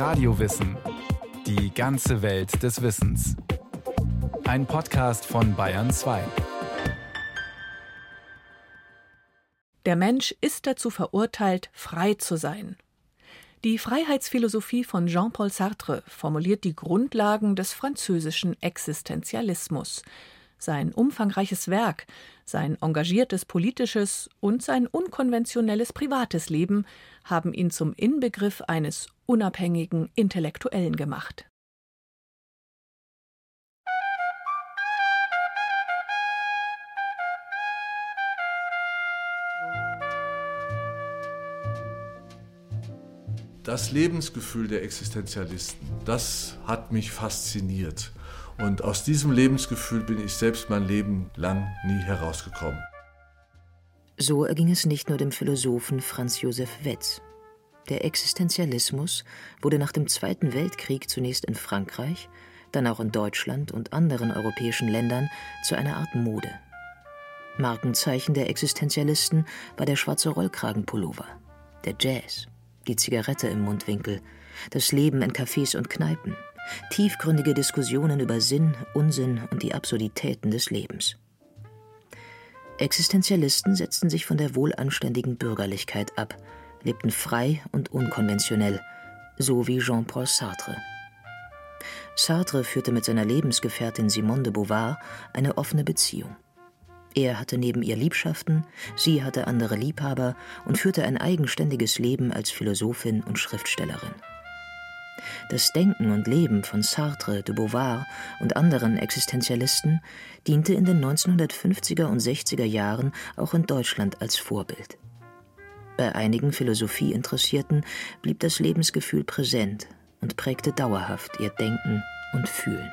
Radiowissen. Die ganze Welt des Wissens. Ein Podcast von Bayern 2. Der Mensch ist dazu verurteilt, frei zu sein. Die Freiheitsphilosophie von Jean-Paul Sartre formuliert die Grundlagen des französischen Existenzialismus. Sein umfangreiches Werk, sein engagiertes politisches und sein unkonventionelles privates Leben haben ihn zum Inbegriff eines unabhängigen Intellektuellen gemacht. Das Lebensgefühl der Existenzialisten, das hat mich fasziniert. Und aus diesem Lebensgefühl bin ich selbst mein Leben lang nie herausgekommen. So erging es nicht nur dem Philosophen Franz Josef Wetz. Der Existenzialismus wurde nach dem Zweiten Weltkrieg zunächst in Frankreich, dann auch in Deutschland und anderen europäischen Ländern zu einer Art Mode. Markenzeichen der Existenzialisten war der schwarze Rollkragenpullover, der Jazz, die Zigarette im Mundwinkel, das Leben in Cafés und Kneipen, tiefgründige Diskussionen über Sinn, Unsinn und die Absurditäten des Lebens. Existenzialisten setzten sich von der wohlanständigen Bürgerlichkeit ab, lebten frei und unkonventionell, so wie Jean-Paul Sartre. Sartre führte mit seiner Lebensgefährtin Simone de Beauvoir eine offene Beziehung. Er hatte neben ihr Liebschaften, sie hatte andere Liebhaber und führte ein eigenständiges Leben als Philosophin und Schriftstellerin. Das Denken und Leben von Sartre, de Beauvoir und anderen Existenzialisten diente in den 1950er und 60er Jahren auch in Deutschland als Vorbild. Bei einigen Philosophieinteressierten blieb das Lebensgefühl präsent und prägte dauerhaft ihr Denken und Fühlen.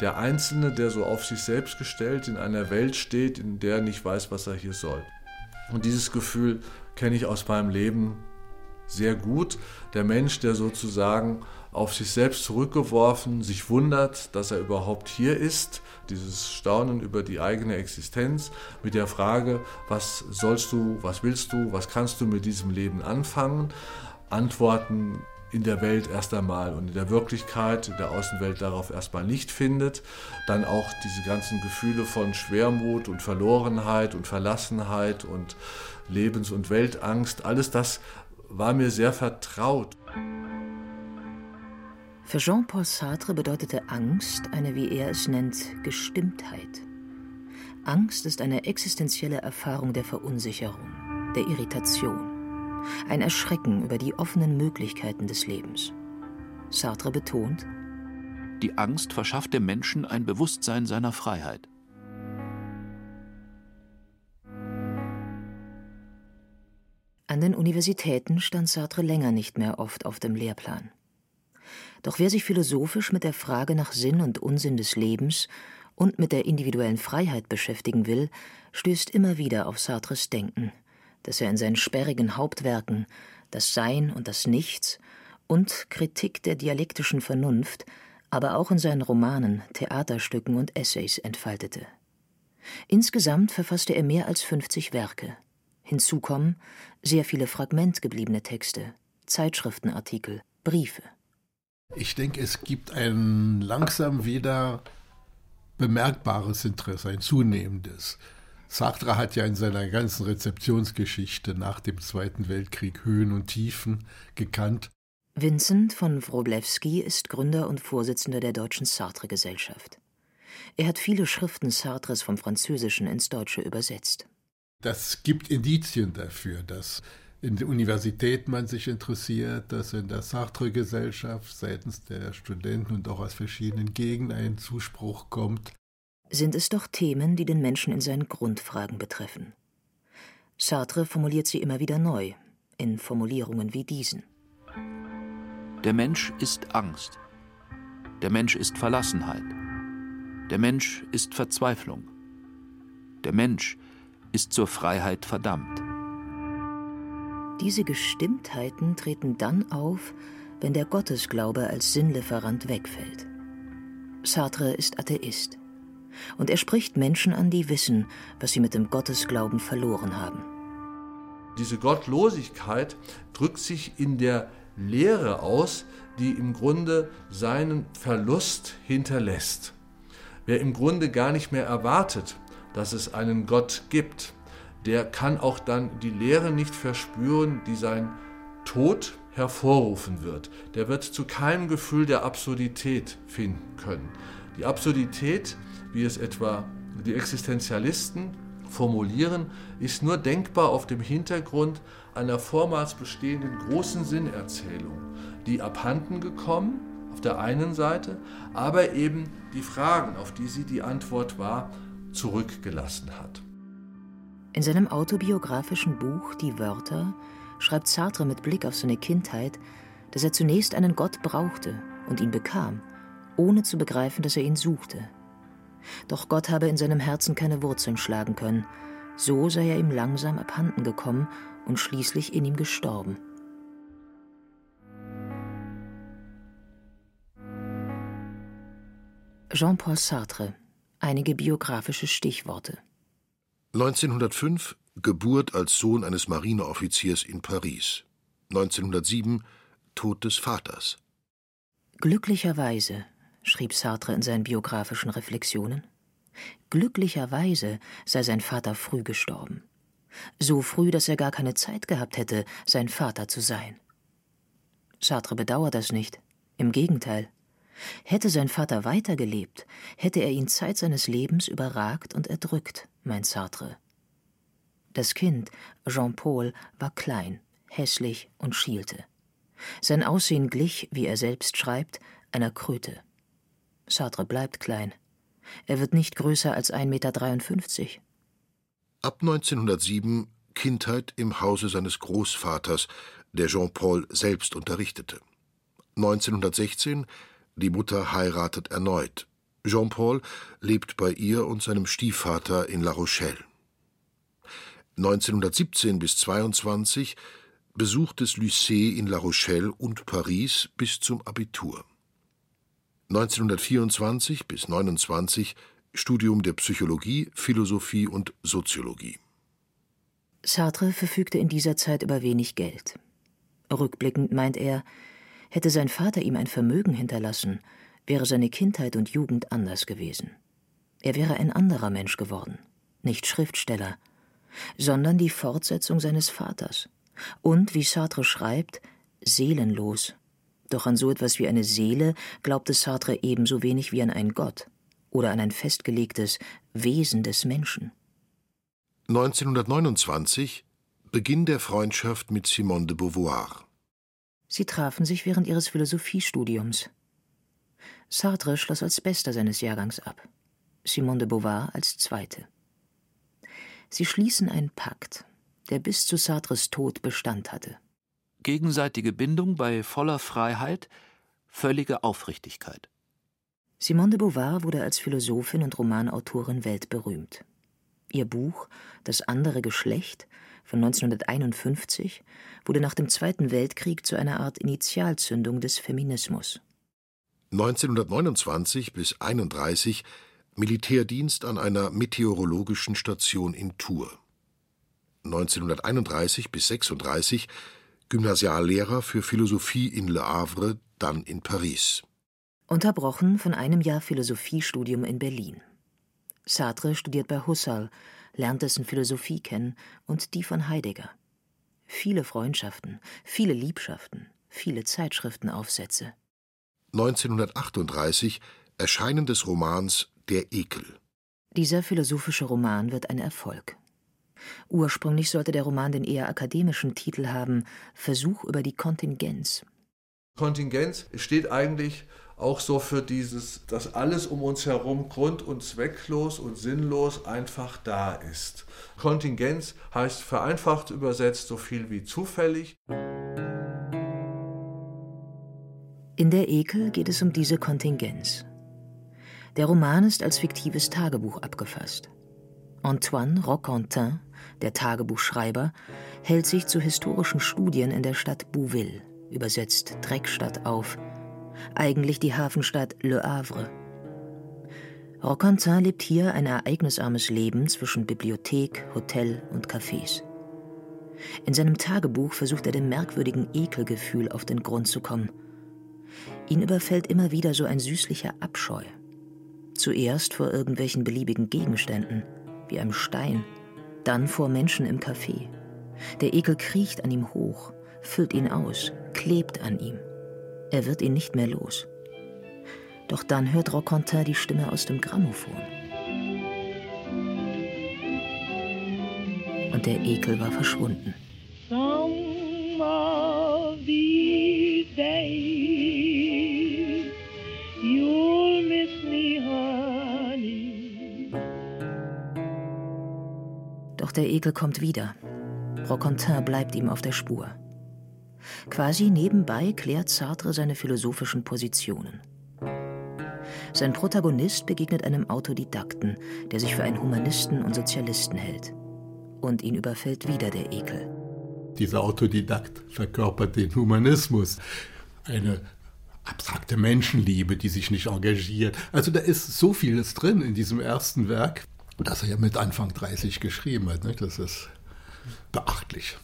Der Einzelne, der so auf sich selbst gestellt in einer Welt steht, in der er nicht weiß, was er hier soll. Und dieses Gefühl kenne ich aus meinem Leben sehr gut. Der Mensch, der sozusagen auf sich selbst zurückgeworfen sich wundert, dass er überhaupt hier ist, dieses Staunen über die eigene Existenz mit der Frage, was sollst du, was willst du, was kannst du mit diesem Leben anfangen, Antworten in der Welt erst einmal und in der Wirklichkeit, in der Außenwelt darauf erstmal nicht findet, dann auch diese ganzen Gefühle von Schwermut und Verlorenheit und Verlassenheit und Lebens- und Weltangst, alles das war mir sehr vertraut. Für Jean-Paul Sartre bedeutete Angst eine, wie er es nennt, Gestimmtheit. Angst ist eine existenzielle Erfahrung der Verunsicherung, der Irritation, ein Erschrecken über die offenen Möglichkeiten des Lebens. Sartre betont, die Angst verschafft dem Menschen ein Bewusstsein seiner Freiheit. An den Universitäten stand Sartre länger nicht mehr oft auf dem Lehrplan. Doch wer sich philosophisch mit der Frage nach Sinn und Unsinn des Lebens und mit der individuellen Freiheit beschäftigen will, stößt immer wieder auf Sartres Denken, das er in seinen sperrigen Hauptwerken Das Sein und das Nichts und Kritik der dialektischen Vernunft, aber auch in seinen Romanen, Theaterstücken und Essays entfaltete. Insgesamt verfasste er mehr als 50 Werke. Hinzu kommen sehr viele fragmentgebliebene Texte, Zeitschriftenartikel, Briefe. Ich denke, es gibt ein langsam wieder bemerkbares Interesse, ein zunehmendes. Sartre hat ja in seiner ganzen Rezeptionsgeschichte nach dem Zweiten Weltkrieg Höhen und Tiefen gekannt. Vincent von Wroblewski ist Gründer und Vorsitzender der Deutschen Sartre-Gesellschaft. Er hat viele Schriften Sartres vom Französischen ins Deutsche übersetzt. Das gibt Indizien dafür, dass in der Universität man sich interessiert, dass in der Sartre-Gesellschaft seitens der Studenten und auch aus verschiedenen Gegenden ein Zuspruch kommt. Sind es doch Themen, die den Menschen in seinen Grundfragen betreffen. Sartre formuliert sie immer wieder neu, in Formulierungen wie diesen. Der Mensch ist Angst. Der Mensch ist Verlassenheit. Der Mensch ist Verzweiflung. Der Mensch ist zur Freiheit verdammt. Diese Gestimmtheiten treten dann auf, wenn der Gottesglaube als Sinnlieferant wegfällt. Sartre ist Atheist. Und er spricht Menschen an, die wissen, was sie mit dem Gottesglauben verloren haben. Diese Gottlosigkeit drückt sich in der Lehre aus, die im Grunde seinen Verlust hinterlässt. Wer im Grunde gar nicht mehr erwartet, dass es einen Gott gibt, der kann auch dann die Lehre nicht verspüren, die sein Tod hervorrufen wird. Der wird zu keinem Gefühl der Absurdität finden können. Die Absurdität, wie es etwa die Existenzialisten formulieren, ist nur denkbar auf dem Hintergrund einer vormals bestehenden großen Sinnerzählung, die abhanden gekommen auf der einen Seite, aber eben die Fragen, auf die sie die Antwort war, zurückgelassen hat. In seinem autobiografischen Buch Die Wörter schreibt Sartre mit Blick auf seine Kindheit, dass er zunächst einen Gott brauchte und ihn bekam, ohne zu begreifen, dass er ihn suchte. Doch Gott habe in seinem Herzen keine Wurzeln schlagen können, so sei er ihm langsam abhanden gekommen und schließlich in ihm gestorben. Jean-Paul Sartre Einige biografische Stichworte 1905 Geburt als Sohn eines Marineoffiziers in Paris. 1907 Tod des Vaters. Glücklicherweise, schrieb Sartre in seinen biografischen Reflexionen, glücklicherweise sei sein Vater früh gestorben. So früh, dass er gar keine Zeit gehabt hätte, sein Vater zu sein. Sartre bedauert das nicht. Im Gegenteil. Hätte sein Vater weitergelebt, hätte er ihn Zeit seines Lebens überragt und erdrückt, meint Sartre. Das Kind, Jean-Paul, war klein, hässlich und schielte. Sein Aussehen glich, wie er selbst schreibt, einer Kröte. Sartre bleibt klein. Er wird nicht größer als 1,53 Meter. Ab 1907 Kindheit im Hause seines Großvaters, der Jean-Paul selbst unterrichtete. 1916 die Mutter heiratet erneut. Jean-Paul lebt bei ihr und seinem Stiefvater in La Rochelle. 1917 bis 22 besucht das Lycée in La Rochelle und Paris bis zum Abitur. 1924 bis 29 Studium der Psychologie, Philosophie und Soziologie. Sartre verfügte in dieser Zeit über wenig Geld. Rückblickend meint er, Hätte sein Vater ihm ein Vermögen hinterlassen, wäre seine Kindheit und Jugend anders gewesen. Er wäre ein anderer Mensch geworden, nicht Schriftsteller, sondern die Fortsetzung seines Vaters. Und, wie Sartre schreibt, seelenlos. Doch an so etwas wie eine Seele glaubte Sartre ebenso wenig wie an einen Gott oder an ein festgelegtes Wesen des Menschen. 1929 Beginn der Freundschaft mit Simone de Beauvoir. Sie trafen sich während ihres Philosophiestudiums. Sartre schloss als Bester seines Jahrgangs ab, Simone de Beauvoir als Zweite. Sie schließen einen Pakt, der bis zu Sartres Tod Bestand hatte. Gegenseitige Bindung bei voller Freiheit, völlige Aufrichtigkeit. Simone de Beauvoir wurde als Philosophin und Romanautorin weltberühmt. Ihr Buch Das andere Geschlecht von 1951 wurde nach dem Zweiten Weltkrieg zu einer Art Initialzündung des Feminismus. 1929 bis 31 Militärdienst an einer meteorologischen Station in Tours. 1931 bis 36 Gymnasiallehrer für Philosophie in Le Havre, dann in Paris. Unterbrochen von einem Jahr Philosophiestudium in Berlin. Sartre studiert bei Husserl, lernt dessen Philosophie kennen und die von Heidegger. Viele Freundschaften, viele Liebschaften, viele Zeitschriftenaufsätze. 1938 Erscheinen des Romans Der Ekel. Dieser philosophische Roman wird ein Erfolg. Ursprünglich sollte der Roman den eher akademischen Titel haben Versuch über die Kontingenz. Kontingenz steht eigentlich auch so für dieses, dass alles um uns herum grund- und zwecklos und sinnlos einfach da ist. Kontingenz heißt vereinfacht übersetzt so viel wie zufällig. In der Ekel geht es um diese Kontingenz. Der Roman ist als fiktives Tagebuch abgefasst. Antoine Roquentin, der Tagebuchschreiber, hält sich zu historischen Studien in der Stadt Bouville, übersetzt Dreckstadt, auf, eigentlich die Hafenstadt Le Havre. Roquentin lebt hier ein ereignisarmes Leben zwischen Bibliothek, Hotel und Cafés. In seinem Tagebuch versucht er dem merkwürdigen Ekelgefühl auf den Grund zu kommen. Ihn überfällt immer wieder so ein süßlicher Abscheu. Zuerst vor irgendwelchen beliebigen Gegenständen, wie einem Stein, dann vor Menschen im Café. Der Ekel kriecht an ihm hoch, füllt ihn aus, klebt an ihm. Er wird ihn nicht mehr los. Doch dann hört Roquentin die Stimme aus dem Grammophon. Und der Ekel war verschwunden. Some of these days you'll miss me, honey. Doch der Ekel kommt wieder. Roquentin bleibt ihm auf der Spur. Quasi nebenbei klärt Sartre seine philosophischen Positionen. Sein Protagonist begegnet einem Autodidakten, der sich für einen Humanisten und Sozialisten hält. Und ihn überfällt wieder der Ekel. Dieser Autodidakt verkörpert den Humanismus. Eine abstrakte Menschenliebe, die sich nicht engagiert. Also da ist so vieles drin in diesem ersten Werk, das er ja mit Anfang 30 geschrieben hat. Das ist beachtlich.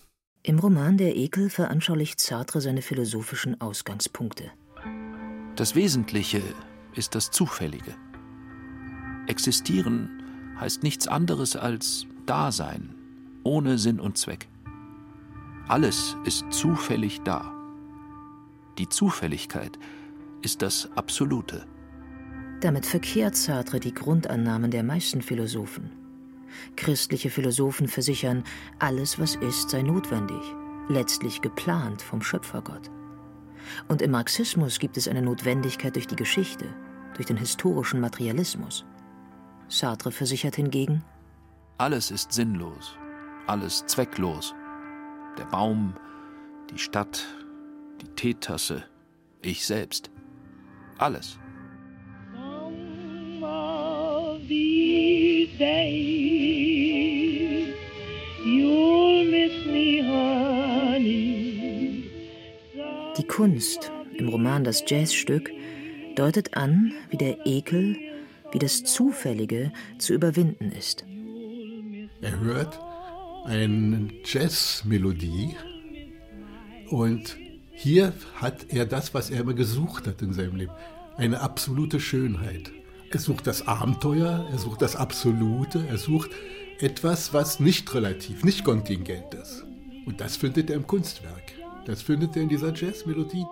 Im Roman Der Ekel veranschaulicht Sartre seine philosophischen Ausgangspunkte. Das Wesentliche ist das Zufällige. Existieren heißt nichts anderes als Dasein, ohne Sinn und Zweck. Alles ist zufällig da. Die Zufälligkeit ist das Absolute. Damit verkehrt Sartre die Grundannahmen der meisten Philosophen. Christliche Philosophen versichern, alles, was ist, sei notwendig, letztlich geplant vom Schöpfergott. Und im Marxismus gibt es eine Notwendigkeit durch die Geschichte, durch den historischen Materialismus. Sartre versichert hingegen, alles ist sinnlos, alles zwecklos. Der Baum, die Stadt, die Teetasse, ich selbst. Alles. Die Kunst im Roman Das Jazzstück deutet an, wie der Ekel, wie das Zufällige zu überwinden ist. Er hört eine Jazzmelodie und hier hat er das, was er immer gesucht hat in seinem Leben, eine absolute Schönheit. Er sucht das Abenteuer, er sucht das Absolute, er sucht etwas, was nicht relativ, nicht kontingent ist. Und das findet er im Kunstwerk. Das findet er in dieser Jazzmelodie.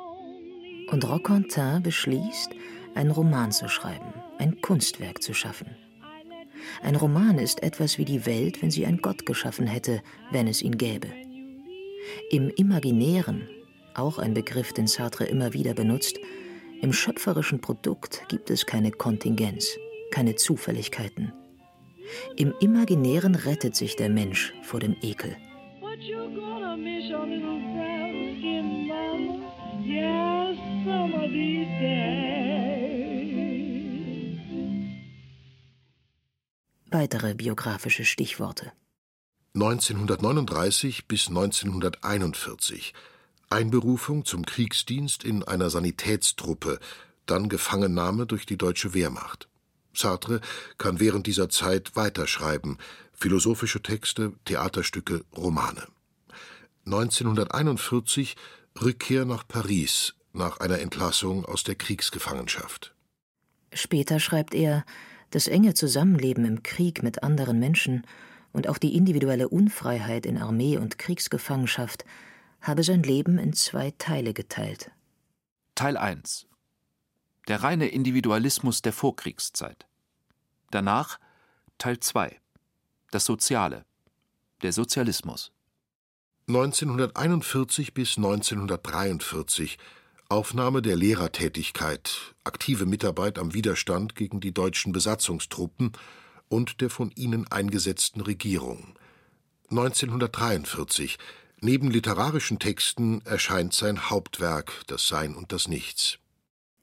Und Roquentin beschließt, einen Roman zu schreiben, ein Kunstwerk zu schaffen. Ein Roman ist etwas wie die Welt, wenn sie ein Gott geschaffen hätte, wenn es ihn gäbe. Im Imaginären, auch ein Begriff, den Sartre immer wieder benutzt, im schöpferischen Produkt gibt es keine Kontingenz, keine Zufälligkeiten. Im Imaginären rettet sich der Mensch vor dem Ekel. Weitere biografische Stichworte. 1939 bis 1941 Einberufung zum Kriegsdienst in einer Sanitätstruppe, dann Gefangennahme durch die deutsche Wehrmacht. Sartre kann während dieser Zeit weiterschreiben, philosophische Texte, Theaterstücke, Romane. 1941 Rückkehr nach Paris nach einer Entlassung aus der Kriegsgefangenschaft. Später schreibt er, das enge Zusammenleben im Krieg mit anderen Menschen und auch die individuelle Unfreiheit in Armee und Kriegsgefangenschaft habe sein Leben in zwei Teile geteilt. Teil 1 Der reine Individualismus der Vorkriegszeit. Danach Teil 2 Das Soziale, der Sozialismus. 1941 bis 1943 Aufnahme der Lehrertätigkeit, aktive Mitarbeit am Widerstand gegen die deutschen Besatzungstruppen und der von ihnen eingesetzten Regierung. 1943 Neben literarischen Texten erscheint sein Hauptwerk Das Sein und das Nichts.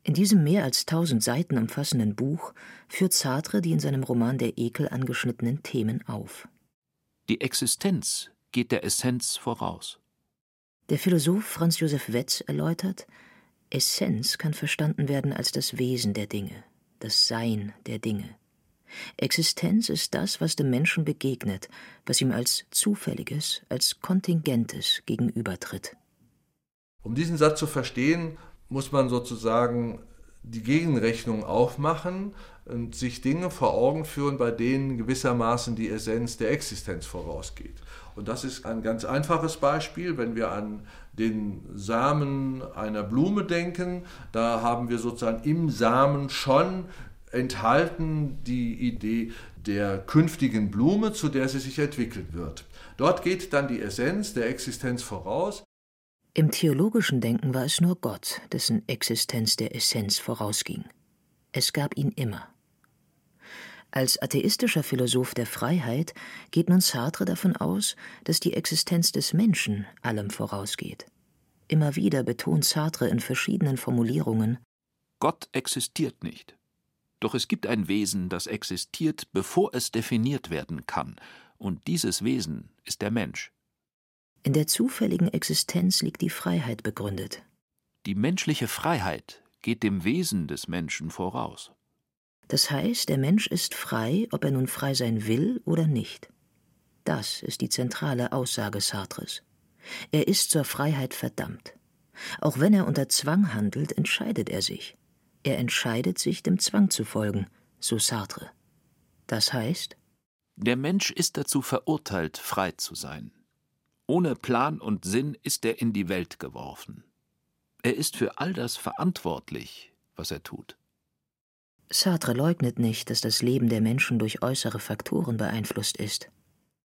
In diesem mehr als tausend Seiten umfassenden Buch führt Sartre die in seinem Roman Der Ekel angeschnittenen Themen auf. Die Existenz geht der Essenz voraus. Der Philosoph Franz Josef Wetz erläutert, Essenz kann verstanden werden als das Wesen der Dinge, das Sein der Dinge. Existenz ist das, was dem Menschen begegnet, was ihm als Zufälliges, als Kontingentes gegenübertritt. Um diesen Satz zu verstehen, muss man sozusagen die Gegenrechnung aufmachen und sich Dinge vor Augen führen, bei denen gewissermaßen die Essenz der Existenz vorausgeht. Und das ist ein ganz einfaches Beispiel, wenn wir an den Samen einer Blume denken, da haben wir sozusagen im Samen schon enthalten die Idee der künftigen Blume, zu der sie sich entwickeln wird. Dort geht dann die Essenz der Existenz voraus. Im theologischen Denken war es nur Gott, dessen Existenz der Essenz vorausging. Es gab ihn immer. Als atheistischer Philosoph der Freiheit geht nun Sartre davon aus, dass die Existenz des Menschen allem vorausgeht. Immer wieder betont Sartre in verschiedenen Formulierungen Gott existiert nicht. Doch es gibt ein Wesen, das existiert, bevor es definiert werden kann, und dieses Wesen ist der Mensch. In der zufälligen Existenz liegt die Freiheit begründet. Die menschliche Freiheit geht dem Wesen des Menschen voraus. Das heißt, der Mensch ist frei, ob er nun frei sein will oder nicht. Das ist die zentrale Aussage Sartres. Er ist zur Freiheit verdammt. Auch wenn er unter Zwang handelt, entscheidet er sich. Er entscheidet sich, dem Zwang zu folgen, so Sartre. Das heißt, der Mensch ist dazu verurteilt, frei zu sein. Ohne Plan und Sinn ist er in die Welt geworfen. Er ist für all das verantwortlich, was er tut. Sartre leugnet nicht, dass das Leben der Menschen durch äußere Faktoren beeinflusst ist.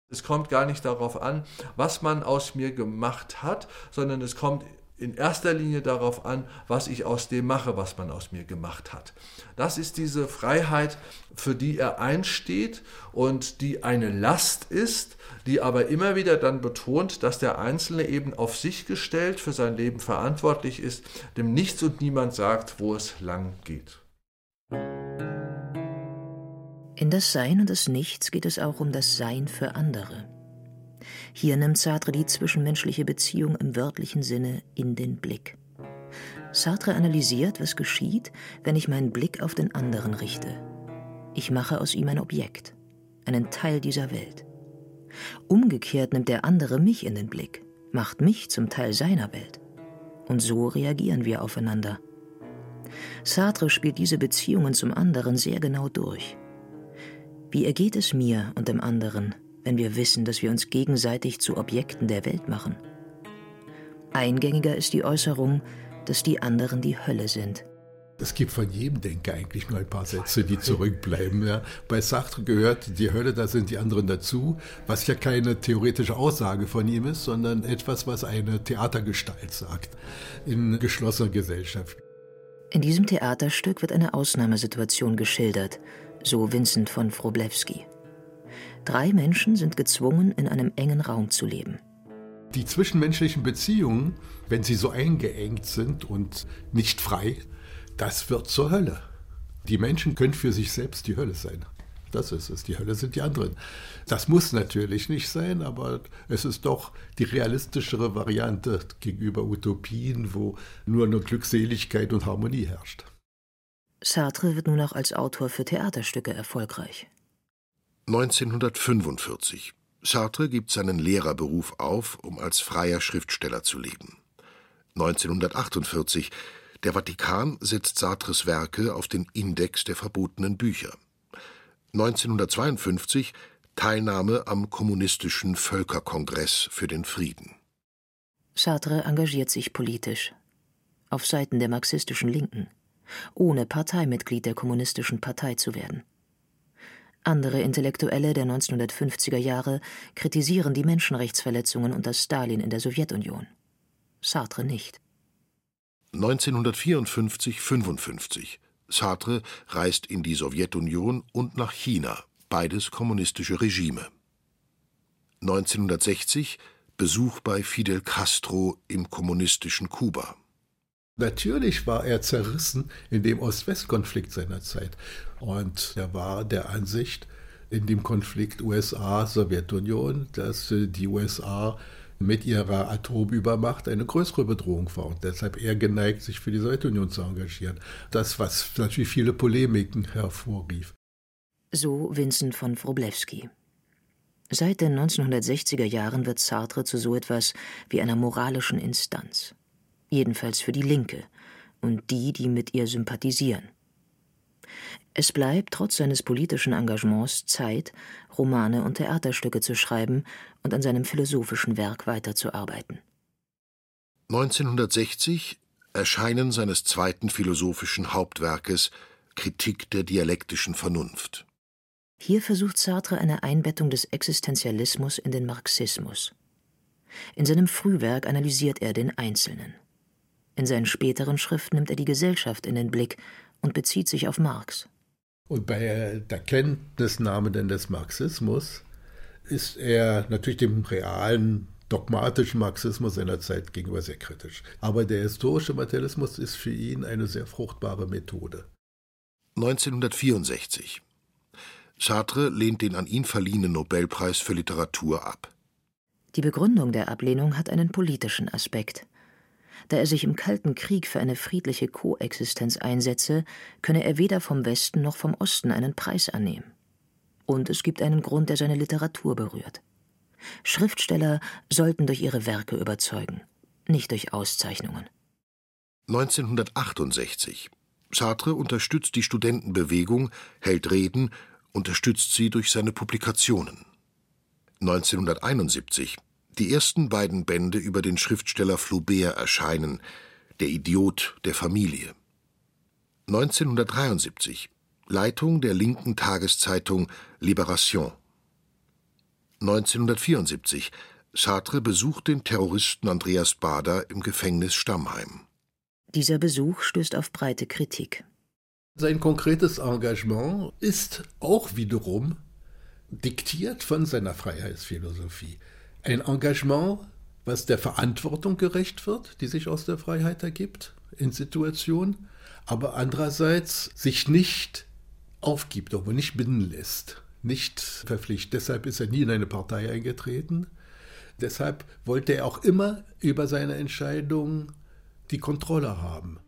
Es kommt gar nicht darauf an, was man aus mir gemacht hat, sondern es kommt in erster Linie darauf an, was ich aus dem mache, was man aus mir gemacht hat. Das ist diese Freiheit, für die er einsteht und die eine Last ist, die aber immer wieder dann betont, dass der Einzelne eben auf sich gestellt für sein Leben verantwortlich ist, dem nichts und niemand sagt, wo es lang geht. In das Sein und das Nichts geht es auch um das Sein für andere. Hier nimmt Sartre die zwischenmenschliche Beziehung im wörtlichen Sinne in den Blick. Sartre analysiert, was geschieht, wenn ich meinen Blick auf den anderen richte. Ich mache aus ihm ein Objekt, einen Teil dieser Welt. Umgekehrt nimmt der andere mich in den Blick, macht mich zum Teil seiner Welt. Und so reagieren wir aufeinander. Sartre spielt diese Beziehungen zum anderen sehr genau durch. Wie ergeht es mir und dem anderen, wenn wir wissen, dass wir uns gegenseitig zu Objekten der Welt machen. Eingängiger ist die Äußerung, dass die anderen die Hölle sind. Es gibt von jedem Denker eigentlich nur ein paar Sätze, die zurückbleiben. Ja. Bei Sartre gehört die Hölle, da sind die anderen dazu, was ja keine theoretische Aussage von ihm ist, sondern etwas, was eine Theatergestalt sagt in geschlossener Gesellschaft. In diesem Theaterstück wird eine Ausnahmesituation geschildert, so Vincent von Wroblewski. Drei Menschen sind gezwungen, in einem engen Raum zu leben. Die zwischenmenschlichen Beziehungen, wenn sie so eingeengt sind und nicht frei, das wird zur Hölle. Die Menschen können für sich selbst die Hölle sein. Das ist es. Die Hölle sind die anderen. Das muss natürlich nicht sein, aber es ist doch die realistischere Variante gegenüber Utopien, wo nur eine Glückseligkeit und Harmonie herrscht. Sartre wird nun auch als Autor für Theaterstücke erfolgreich. 1945. Sartre gibt seinen Lehrerberuf auf, um als freier Schriftsteller zu leben. 1948. Der Vatikan setzt Sartres Werke auf den Index der verbotenen Bücher. 1952 Teilnahme am Kommunistischen Völkerkongress für den Frieden. Sartre engagiert sich politisch. Auf Seiten der marxistischen Linken, ohne Parteimitglied der Kommunistischen Partei zu werden. Andere Intellektuelle der 1950er Jahre kritisieren die Menschenrechtsverletzungen unter Stalin in der Sowjetunion. Sartre nicht. 1954-55. Sartre reist in die Sowjetunion und nach China, beides kommunistische Regime. 1960 Besuch bei Fidel Castro im kommunistischen Kuba. Natürlich war er zerrissen in dem Ost-West-Konflikt seiner Zeit. Und er war der Ansicht in dem Konflikt USA-Sowjetunion, dass die USA mit ihrer Atomübermacht eine größere Bedrohung war und deshalb eher geneigt, sich für die Sowjetunion zu engagieren. Das, was natürlich viele Polemiken hervorrief. So Vincent von Wroblewski. Seit den 1960er Jahren wird Sartre zu so etwas wie einer moralischen Instanz. Jedenfalls für die Linke und die, die mit ihr sympathisieren. Es bleibt trotz seines politischen Engagements Zeit, Romane und Theaterstücke zu schreiben und an seinem philosophischen Werk weiterzuarbeiten. 1960 Erscheinen seines zweiten philosophischen Hauptwerkes Kritik der dialektischen Vernunft. Hier versucht Sartre eine Einbettung des Existenzialismus in den Marxismus. In seinem Frühwerk analysiert er den Einzelnen. In seinen späteren Schriften nimmt er die Gesellschaft in den Blick und bezieht sich auf Marx. Und bei der Kenntnisnahme denn des Marxismus ist er natürlich dem realen dogmatischen Marxismus seiner Zeit gegenüber sehr kritisch. Aber der historische Materialismus ist für ihn eine sehr fruchtbare Methode. 1964 Sartre lehnt den an ihn verliehenen Nobelpreis für Literatur ab. Die Begründung der Ablehnung hat einen politischen Aspekt. Da er sich im Kalten Krieg für eine friedliche Koexistenz einsetze, könne er weder vom Westen noch vom Osten einen Preis annehmen. Und es gibt einen Grund, der seine Literatur berührt. Schriftsteller sollten durch ihre Werke überzeugen, nicht durch Auszeichnungen. 1968 Sartre unterstützt die Studentenbewegung, hält Reden unterstützt sie durch seine Publikationen. 1971 die ersten beiden Bände über den Schriftsteller Flaubert erscheinen, Der Idiot der Familie. 1973 Leitung der linken Tageszeitung Libération. 1974 Sartre besucht den Terroristen Andreas Bader im Gefängnis Stammheim. Dieser Besuch stößt auf breite Kritik. Sein konkretes Engagement ist auch wiederum diktiert von seiner Freiheitsphilosophie. Ein Engagement, was der Verantwortung gerecht wird, die sich aus der Freiheit ergibt in Situationen, aber andererseits sich nicht aufgibt, aber nicht binden lässt, nicht verpflichtet. Deshalb ist er nie in eine Partei eingetreten. Deshalb wollte er auch immer über seine Entscheidungen die Kontrolle haben.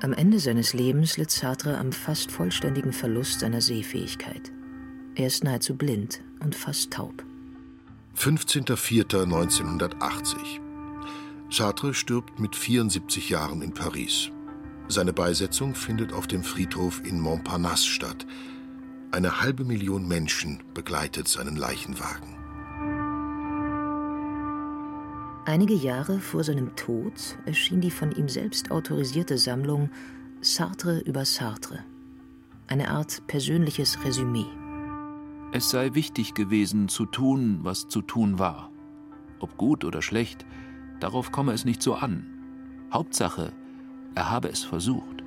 Am Ende seines Lebens litt Sartre am fast vollständigen Verlust seiner Sehfähigkeit. Er ist nahezu blind und fast taub. 15.04.1980 Sartre stirbt mit 74 Jahren in Paris. Seine Beisetzung findet auf dem Friedhof in Montparnasse statt. Eine halbe Million Menschen begleitet seinen Leichenwagen. Einige Jahre vor seinem Tod erschien die von ihm selbst autorisierte Sammlung Sartre über Sartre, eine Art persönliches Resümee. Es sei wichtig gewesen, zu tun, was zu tun war. Ob gut oder schlecht, darauf komme es nicht so an. Hauptsache, er habe es versucht.